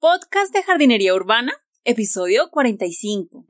Podcast de Jardinería Urbana, episodio 45.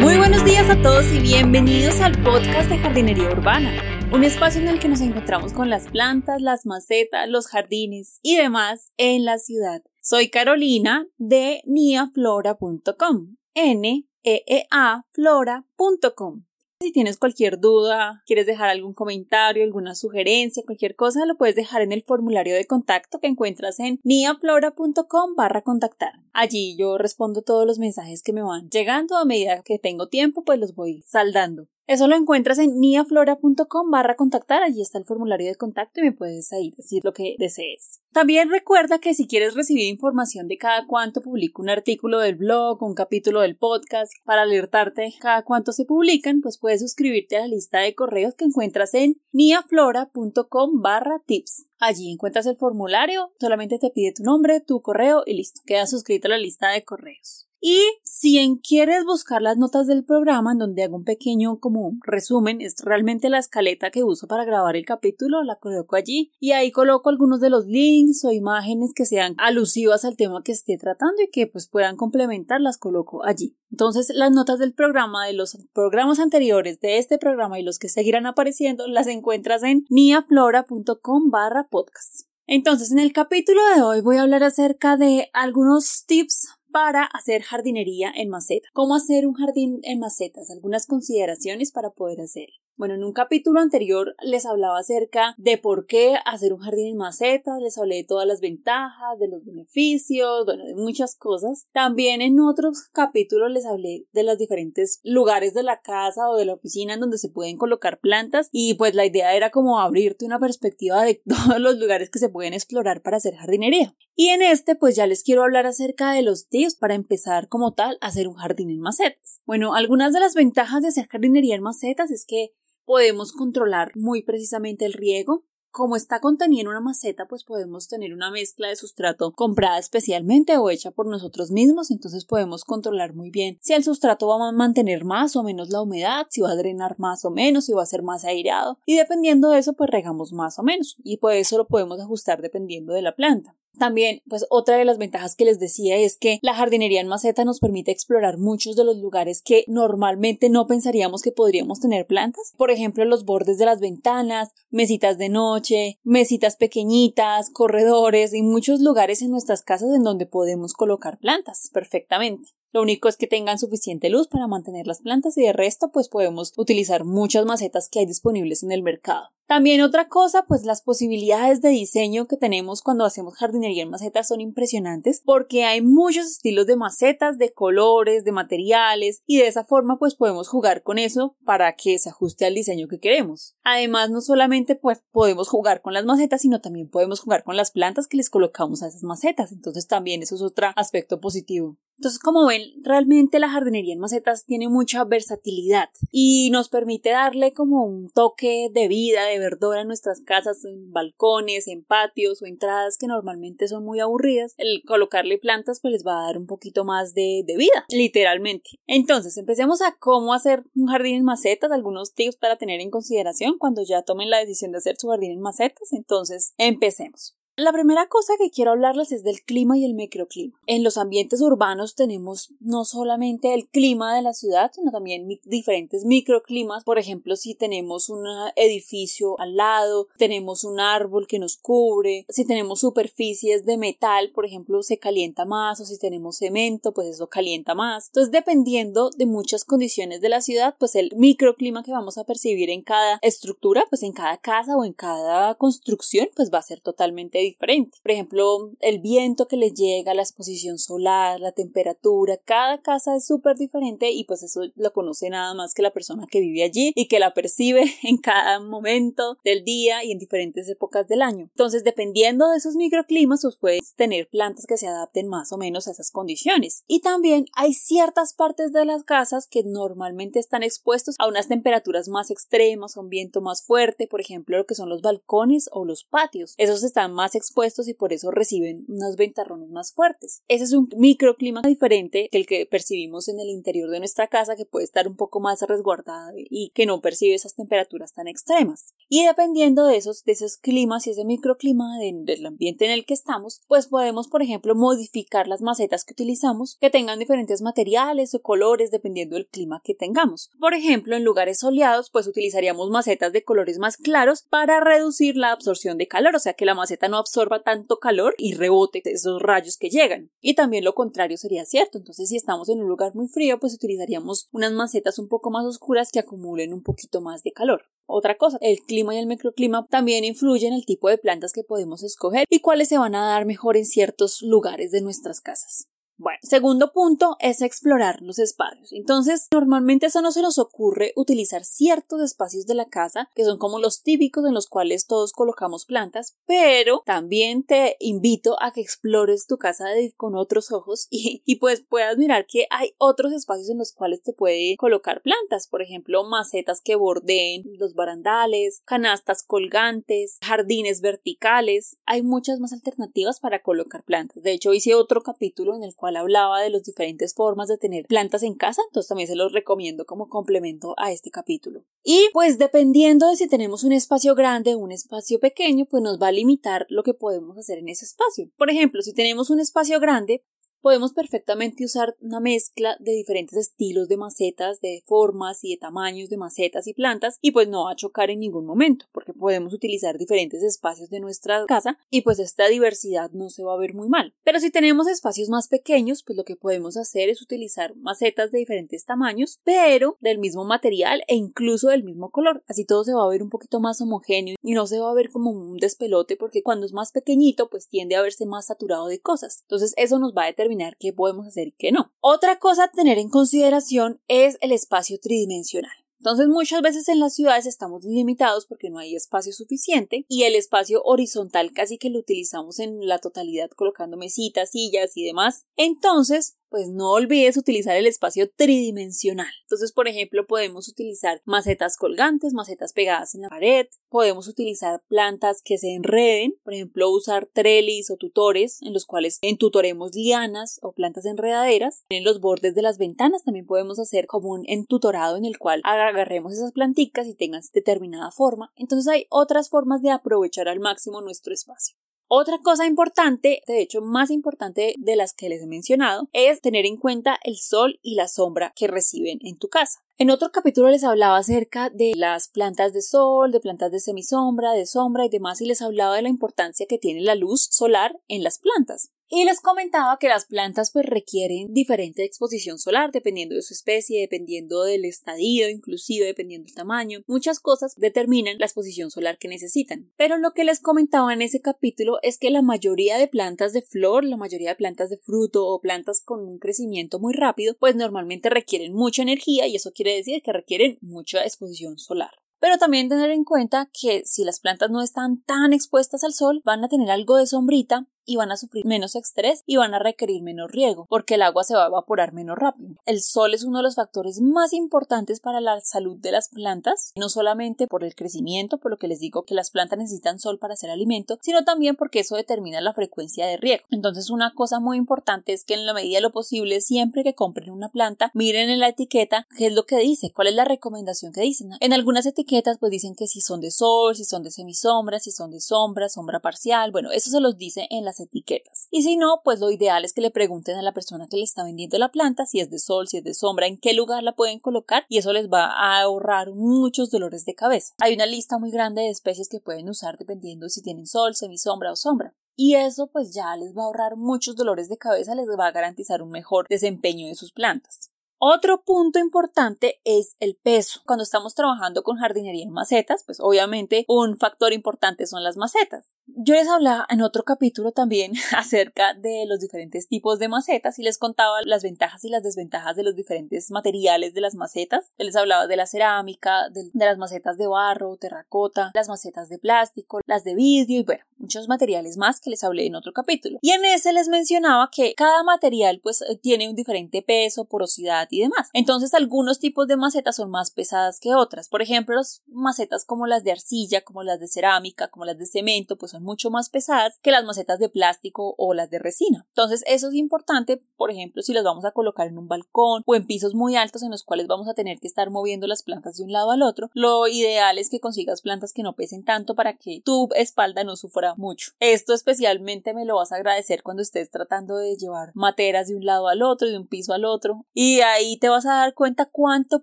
Muy buenos días a todos y bienvenidos al podcast de Jardinería Urbana, un espacio en el que nos encontramos con las plantas, las macetas, los jardines y demás en la ciudad. Soy Carolina de niaflora.com, n e e a flora.com. Si tienes cualquier duda, quieres dejar algún comentario, alguna sugerencia, cualquier cosa, lo puedes dejar en el formulario de contacto que encuentras en niaflora.com barra contactar. Allí yo respondo todos los mensajes que me van llegando a medida que tengo tiempo, pues los voy saldando. Eso lo encuentras en niaflora.com barra contactar, allí está el formulario de contacto y me puedes ahí decir lo que desees. También recuerda que si quieres recibir información de cada cuánto publico un artículo del blog, un capítulo del podcast, para alertarte cada cuánto se publican, pues puedes suscribirte a la lista de correos que encuentras en niaflora.com barra tips. Allí encuentras el formulario, solamente te pide tu nombre, tu correo y listo, quedas suscrito a la lista de correos. Y si quieres buscar las notas del programa, en donde hago un pequeño como resumen, es realmente la escaleta que uso para grabar el capítulo, la coloco allí y ahí coloco algunos de los links o imágenes que sean alusivas al tema que esté tratando y que pues puedan complementar, las coloco allí. Entonces las notas del programa, de los programas anteriores de este programa y los que seguirán apareciendo, las encuentras en niaflora.com barra podcast. Entonces, en el capítulo de hoy voy a hablar acerca de algunos tips para hacer jardinería en maceta. ¿Cómo hacer un jardín en macetas? Algunas consideraciones para poder hacerlo. Bueno, en un capítulo anterior les hablaba acerca de por qué hacer un jardín en macetas, les hablé de todas las ventajas, de los beneficios, bueno, de muchas cosas. También en otros capítulos les hablé de los diferentes lugares de la casa o de la oficina en donde se pueden colocar plantas y pues la idea era como abrirte una perspectiva de todos los lugares que se pueden explorar para hacer jardinería. Y en este pues ya les quiero hablar acerca de los tips para empezar como tal a hacer un jardín en macetas. Bueno, algunas de las ventajas de hacer jardinería en macetas es que podemos controlar muy precisamente el riego. Como está contenido en una maceta, pues podemos tener una mezcla de sustrato comprada especialmente o hecha por nosotros mismos, entonces podemos controlar muy bien si el sustrato va a mantener más o menos la humedad, si va a drenar más o menos, si va a ser más aireado, y dependiendo de eso, pues regamos más o menos, y por eso lo podemos ajustar dependiendo de la planta. También, pues otra de las ventajas que les decía es que la jardinería en maceta nos permite explorar muchos de los lugares que normalmente no pensaríamos que podríamos tener plantas. Por ejemplo, los bordes de las ventanas, mesitas de noche, mesitas pequeñitas, corredores y muchos lugares en nuestras casas en donde podemos colocar plantas perfectamente. Lo único es que tengan suficiente luz para mantener las plantas y de resto pues podemos utilizar muchas macetas que hay disponibles en el mercado. También otra cosa, pues las posibilidades de diseño que tenemos cuando hacemos jardinería en macetas son impresionantes porque hay muchos estilos de macetas, de colores, de materiales y de esa forma pues podemos jugar con eso para que se ajuste al diseño que queremos. Además no solamente pues podemos jugar con las macetas sino también podemos jugar con las plantas que les colocamos a esas macetas, entonces también eso es otro aspecto positivo. Entonces, como ven, realmente la jardinería en macetas tiene mucha versatilidad y nos permite darle como un toque de vida, de verdura en nuestras casas, en balcones, en patios o entradas que normalmente son muy aburridas. El colocarle plantas pues les va a dar un poquito más de, de vida, literalmente. Entonces, empecemos a cómo hacer un jardín en macetas, algunos tips para tener en consideración cuando ya tomen la decisión de hacer su jardín en macetas. Entonces, empecemos. La primera cosa que quiero hablarles es del clima y el microclima. En los ambientes urbanos tenemos no solamente el clima de la ciudad, sino también diferentes microclimas. Por ejemplo, si tenemos un edificio al lado, tenemos un árbol que nos cubre, si tenemos superficies de metal, por ejemplo, se calienta más, o si tenemos cemento, pues eso calienta más. Entonces, dependiendo de muchas condiciones de la ciudad, pues el microclima que vamos a percibir en cada estructura, pues en cada casa o en cada construcción, pues va a ser totalmente diferente. Por ejemplo, el viento que le llega, la exposición solar, la temperatura, cada casa es súper diferente y pues eso lo conoce nada más que la persona que vive allí y que la percibe en cada momento del día y en diferentes épocas del año. Entonces, dependiendo de esos microclimas, pues puedes tener plantas que se adapten más o menos a esas condiciones. Y también hay ciertas partes de las casas que normalmente están expuestos a unas temperaturas más extremas, a un viento más fuerte, por ejemplo, lo que son los balcones o los patios. Esos están más expuestos y por eso reciben unos ventarrones más fuertes. Ese es un microclima diferente que el que percibimos en el interior de nuestra casa que puede estar un poco más resguardado y que no percibe esas temperaturas tan extremas. Y dependiendo de esos, de esos climas y ese microclima del ambiente en el que estamos, pues podemos, por ejemplo, modificar las macetas que utilizamos que tengan diferentes materiales o colores dependiendo del clima que tengamos. Por ejemplo, en lugares soleados, pues utilizaríamos macetas de colores más claros para reducir la absorción de calor, o sea que la maceta no absorba tanto calor y rebote esos rayos que llegan. Y también lo contrario sería cierto. Entonces, si estamos en un lugar muy frío, pues utilizaríamos unas macetas un poco más oscuras que acumulen un poquito más de calor. Otra cosa, el clima y el microclima también influyen en el tipo de plantas que podemos escoger y cuáles se van a dar mejor en ciertos lugares de nuestras casas. Bueno, segundo punto es explorar los espacios. Entonces, normalmente eso no se nos ocurre utilizar ciertos espacios de la casa, que son como los típicos en los cuales todos colocamos plantas, pero también te invito a que explores tu casa con otros ojos y, y pues puedas mirar que hay otros espacios en los cuales te puede colocar plantas, por ejemplo, macetas que bordeen los barandales, canastas colgantes, jardines verticales. Hay muchas más alternativas para colocar plantas. De hecho, hice otro capítulo en el cual hablaba de las diferentes formas de tener plantas en casa, entonces también se los recomiendo como complemento a este capítulo. Y pues dependiendo de si tenemos un espacio grande o un espacio pequeño, pues nos va a limitar lo que podemos hacer en ese espacio. Por ejemplo, si tenemos un espacio grande, podemos perfectamente usar una mezcla de diferentes estilos de macetas, de formas y de tamaños de macetas y plantas y pues no va a chocar en ningún momento porque podemos utilizar diferentes espacios de nuestra casa y pues esta diversidad no se va a ver muy mal. Pero si tenemos espacios más pequeños pues lo que podemos hacer es utilizar macetas de diferentes tamaños pero del mismo material e incluso del mismo color. Así todo se va a ver un poquito más homogéneo y no se va a ver como un despelote porque cuando es más pequeñito pues tiende a verse más saturado de cosas. Entonces eso nos va a determinar qué podemos hacer y qué no. Otra cosa a tener en consideración es el espacio tridimensional. Entonces muchas veces en las ciudades estamos limitados porque no hay espacio suficiente y el espacio horizontal casi que lo utilizamos en la totalidad colocando mesitas, sillas y demás. Entonces pues no olvides utilizar el espacio tridimensional. Entonces, por ejemplo, podemos utilizar macetas colgantes, macetas pegadas en la pared, podemos utilizar plantas que se enreden, por ejemplo, usar trellis o tutores en los cuales entutoremos lianas o plantas enredaderas. En los bordes de las ventanas también podemos hacer como un entutorado en el cual agarremos esas planticas y tengan determinada forma. Entonces hay otras formas de aprovechar al máximo nuestro espacio. Otra cosa importante, de hecho más importante de las que les he mencionado, es tener en cuenta el sol y la sombra que reciben en tu casa. En otro capítulo les hablaba acerca de las plantas de sol, de plantas de semisombra, de sombra y demás y les hablaba de la importancia que tiene la luz solar en las plantas. Y les comentaba que las plantas pues requieren diferente exposición solar dependiendo de su especie, dependiendo del estadio, inclusive dependiendo del tamaño. Muchas cosas determinan la exposición solar que necesitan. Pero lo que les comentaba en ese capítulo es que la mayoría de plantas de flor, la mayoría de plantas de fruto o plantas con un crecimiento muy rápido, pues normalmente requieren mucha energía y eso quiere decir que requieren mucha exposición solar. Pero también tener en cuenta que si las plantas no están tan expuestas al sol, van a tener algo de sombrita y van a sufrir menos estrés y van a requerir menos riego porque el agua se va a evaporar menos rápido. El sol es uno de los factores más importantes para la salud de las plantas, no solamente por el crecimiento, por lo que les digo que las plantas necesitan sol para hacer alimento, sino también porque eso determina la frecuencia de riego. Entonces una cosa muy importante es que en la medida de lo posible siempre que compren una planta miren en la etiqueta qué es lo que dice, cuál es la recomendación que dicen. En algunas etiquetas pues dicen que si son de sol, si son de semisombra, si son de sombra, sombra parcial, bueno, eso se los dice en la etiquetas. Y si no, pues lo ideal es que le pregunten a la persona que le está vendiendo la planta si es de sol, si es de sombra, en qué lugar la pueden colocar y eso les va a ahorrar muchos dolores de cabeza. Hay una lista muy grande de especies que pueden usar dependiendo si tienen sol, semisombra o sombra. Y eso pues ya les va a ahorrar muchos dolores de cabeza, les va a garantizar un mejor desempeño de sus plantas. Otro punto importante es el peso. Cuando estamos trabajando con jardinería en macetas, pues obviamente un factor importante son las macetas. Yo les hablaba en otro capítulo también acerca de los diferentes tipos de macetas y les contaba las ventajas y las desventajas de los diferentes materiales de las macetas. les hablaba de la cerámica, de, las macetas de barro, terracota, las macetas de plástico, las de vidrio y bueno, muchos materiales más que les hablé en otro capítulo. Y en ese les mencionaba que cada material pues eh, tiene un diferente peso, porosidad y demás. Entonces algunos tipos de macetas son más pesadas que otras. Por ejemplo, las macetas como las de arcilla, como las de cerámica, como las de cemento, pues son mucho más pesadas que las macetas de plástico o las de resina. Entonces eso es importante, por ejemplo, si las vamos a colocar en un balcón o en pisos muy altos en los cuales vamos a tener que estar moviendo las plantas de un lado al otro, lo ideal es que consigas plantas que no pesen tanto para que tu espalda no sufra mucho. Esto especialmente me lo vas a agradecer cuando estés tratando de llevar materas de un lado al otro, de un piso al otro, y ahí te vas a dar cuenta cuánto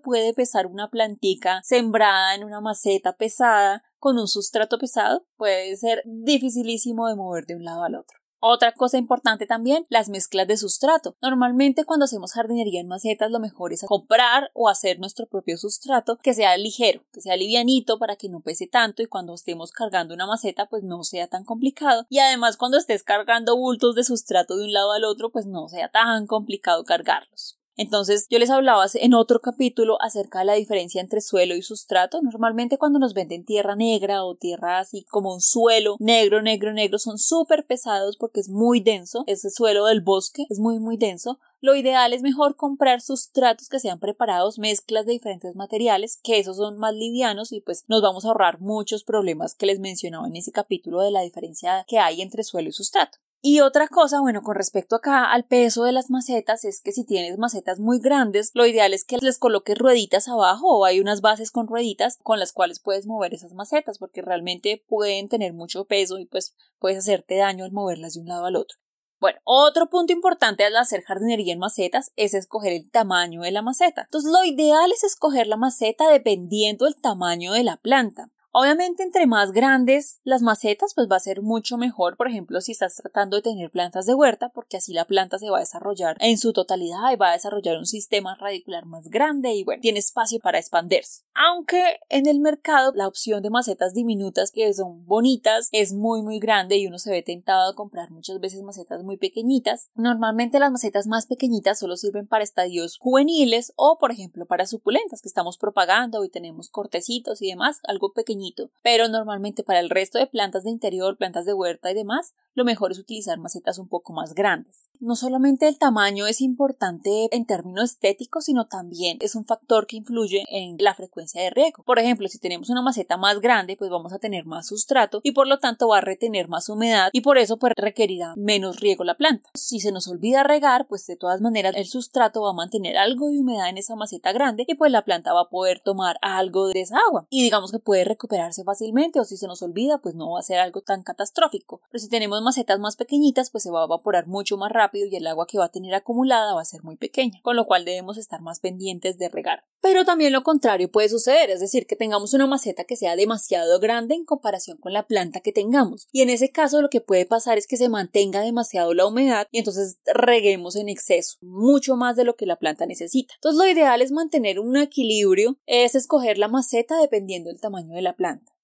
puede pesar una plantica sembrada en una maceta pesada con un sustrato pesado. Puede ser dificilísimo de mover de un lado al otro. Otra cosa importante también, las mezclas de sustrato. Normalmente cuando hacemos jardinería en macetas lo mejor es comprar o hacer nuestro propio sustrato que sea ligero, que sea livianito para que no pese tanto y cuando estemos cargando una maceta pues no sea tan complicado y además cuando estés cargando bultos de sustrato de un lado al otro pues no sea tan complicado cargarlos. Entonces, yo les hablaba en otro capítulo acerca de la diferencia entre suelo y sustrato. Normalmente cuando nos venden tierra negra o tierra así como un suelo negro, negro, negro, son súper pesados porque es muy denso. Ese suelo del bosque es muy, muy denso. Lo ideal es mejor comprar sustratos que sean preparados, mezclas de diferentes materiales, que esos son más livianos y pues nos vamos a ahorrar muchos problemas que les mencionaba en ese capítulo de la diferencia que hay entre suelo y sustrato. Y otra cosa, bueno, con respecto acá al peso de las macetas, es que si tienes macetas muy grandes, lo ideal es que les coloques rueditas abajo o hay unas bases con rueditas con las cuales puedes mover esas macetas, porque realmente pueden tener mucho peso y pues puedes hacerte daño al moverlas de un lado al otro. Bueno, otro punto importante al hacer jardinería en macetas es escoger el tamaño de la maceta. Entonces, lo ideal es escoger la maceta dependiendo del tamaño de la planta. Obviamente, entre más grandes las macetas, pues va a ser mucho mejor, por ejemplo, si estás tratando de tener plantas de huerta, porque así la planta se va a desarrollar en su totalidad y va a desarrollar un sistema radicular más grande y bueno, tiene espacio para expandirse. Aunque en el mercado la opción de macetas diminutas que son bonitas es muy muy grande y uno se ve tentado a comprar muchas veces macetas muy pequeñitas. Normalmente las macetas más pequeñitas solo sirven para estadios juveniles o por ejemplo para suculentas que estamos propagando y tenemos cortecitos y demás, algo pequeño pero normalmente para el resto de plantas de interior, plantas de huerta y demás, lo mejor es utilizar macetas un poco más grandes. No solamente el tamaño es importante en términos estéticos, sino también es un factor que influye en la frecuencia de riego. Por ejemplo, si tenemos una maceta más grande, pues vamos a tener más sustrato y por lo tanto va a retener más humedad y por eso pues requerirá menos riego la planta. Si se nos olvida regar, pues de todas maneras el sustrato va a mantener algo de humedad en esa maceta grande y pues la planta va a poder tomar algo de esa agua y digamos que puede recuperarse fácilmente o si se nos olvida, pues no va a ser algo tan catastrófico. Pero si tenemos macetas más pequeñitas, pues se va a evaporar mucho más rápido y el agua que va a tener acumulada va a ser muy pequeña, con lo cual debemos estar más pendientes de regar. Pero también lo contrario puede suceder, es decir, que tengamos una maceta que sea demasiado grande en comparación con la planta que tengamos. Y en ese caso lo que puede pasar es que se mantenga demasiado la humedad y entonces reguemos en exceso, mucho más de lo que la planta necesita. Entonces lo ideal es mantener un equilibrio, es escoger la maceta dependiendo del tamaño de la planta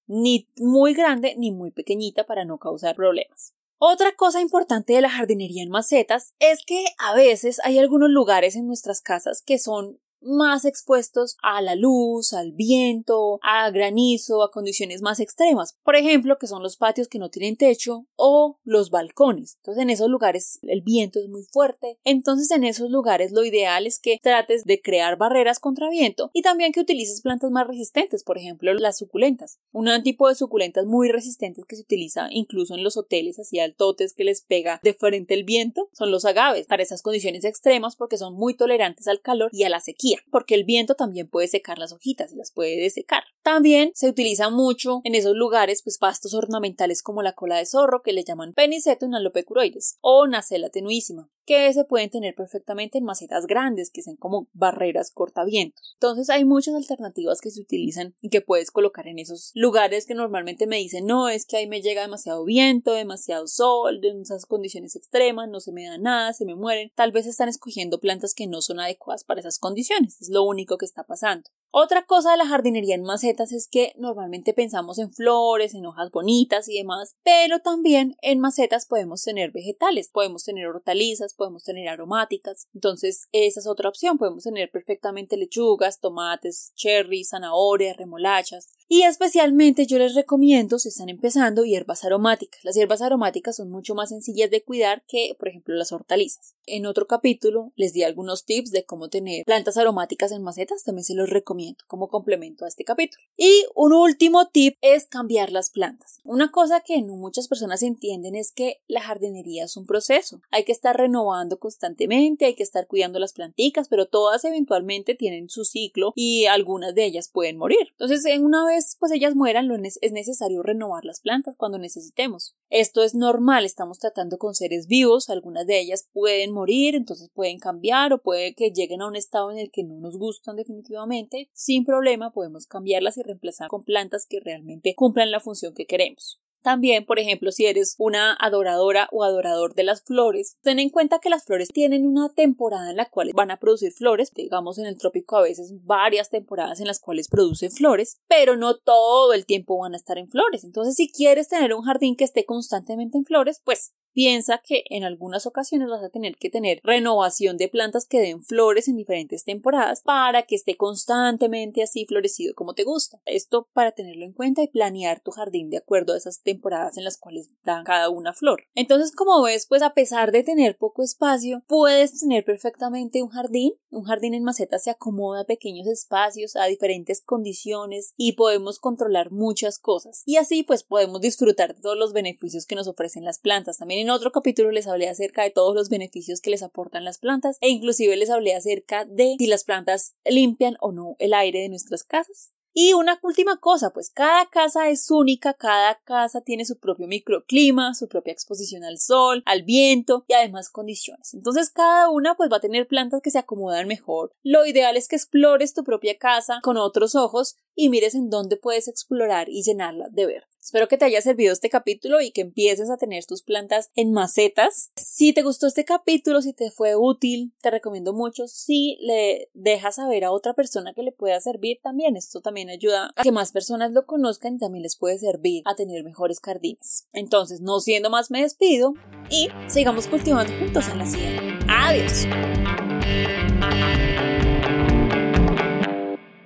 ni muy grande ni muy pequeñita para no causar problemas. Otra cosa importante de la jardinería en macetas es que a veces hay algunos lugares en nuestras casas que son más expuestos a la luz, al viento, a granizo, a condiciones más extremas. Por ejemplo, que son los patios que no tienen techo o los balcones. Entonces, en esos lugares el viento es muy fuerte. Entonces, en esos lugares lo ideal es que trates de crear barreras contra viento y también que utilices plantas más resistentes, por ejemplo, las suculentas. Un tipo de suculentas muy resistentes que se utiliza incluso en los hoteles así altotes que les pega de frente el viento son los agaves para esas condiciones extremas porque son muy tolerantes al calor y a la sequía porque el viento también puede secar las hojitas y las puede desecar. También se utiliza mucho en esos lugares pues pastos ornamentales como la cola de zorro que le llaman Penicetum alopecuroides o Nacella tenuísima que se pueden tener perfectamente en macetas grandes, que sean como barreras cortavientos. Entonces hay muchas alternativas que se utilizan y que puedes colocar en esos lugares que normalmente me dicen no, es que ahí me llega demasiado viento, demasiado sol, en esas condiciones extremas, no se me da nada, se me mueren. Tal vez están escogiendo plantas que no son adecuadas para esas condiciones, es lo único que está pasando. Otra cosa de la jardinería en macetas es que normalmente pensamos en flores, en hojas bonitas y demás, pero también en macetas podemos tener vegetales, podemos tener hortalizas, podemos tener aromáticas. Entonces, esa es otra opción. Podemos tener perfectamente lechugas, tomates, cherries, zanahorias, remolachas. Y especialmente yo les recomiendo, si están empezando, hierbas aromáticas. Las hierbas aromáticas son mucho más sencillas de cuidar que, por ejemplo, las hortalizas. En otro capítulo les di algunos tips de cómo tener plantas aromáticas en macetas, también se los recomiendo como complemento a este capítulo. Y un último tip es cambiar las plantas. Una cosa que no muchas personas entienden es que la jardinería es un proceso. Hay que estar renovando constantemente, hay que estar cuidando las planticas, pero todas eventualmente tienen su ciclo y algunas de ellas pueden morir. Entonces, en una vez pues ellas mueran, es necesario renovar las plantas cuando necesitemos. Esto es normal, estamos tratando con seres vivos, algunas de ellas pueden morir, entonces pueden cambiar o puede que lleguen a un estado en el que no nos gustan definitivamente. Sin problema podemos cambiarlas y reemplazar con plantas que realmente cumplan la función que queremos. También, por ejemplo, si eres una adoradora o adorador de las flores, ten en cuenta que las flores tienen una temporada en la cual van a producir flores, digamos en el trópico a veces varias temporadas en las cuales producen flores, pero no todo el tiempo van a estar en flores. Entonces, si quieres tener un jardín que esté constantemente en flores, pues piensa que en algunas ocasiones vas a tener que tener renovación de plantas que den flores en diferentes temporadas para que esté constantemente así florecido como te gusta. Esto para tenerlo en cuenta y planear tu jardín de acuerdo a esas temporadas en las cuales dan cada una flor. Entonces, como ves, pues a pesar de tener poco espacio, puedes tener perfectamente un jardín. Un jardín en maceta se acomoda a pequeños espacios, a diferentes condiciones y podemos controlar muchas cosas. Y así pues podemos disfrutar de todos los beneficios que nos ofrecen las plantas. También en otro capítulo les hablé acerca de todos los beneficios que les aportan las plantas e inclusive les hablé acerca de si las plantas limpian o no el aire de nuestras casas. Y una última cosa, pues cada casa es única, cada casa tiene su propio microclima, su propia exposición al sol, al viento y además condiciones. Entonces cada una pues va a tener plantas que se acomodan mejor. Lo ideal es que explores tu propia casa con otros ojos y mires en dónde puedes explorar y llenarla de verde. Espero que te haya servido este capítulo y que empieces a tener tus plantas en macetas. Si te gustó este capítulo, si te fue útil, te recomiendo mucho si le dejas saber a otra persona que le pueda servir también. Esto también ayuda a que más personas lo conozcan y también les puede servir a tener mejores jardines. Entonces, no siendo más, me despido y sigamos cultivando juntos en la sierra. Adiós.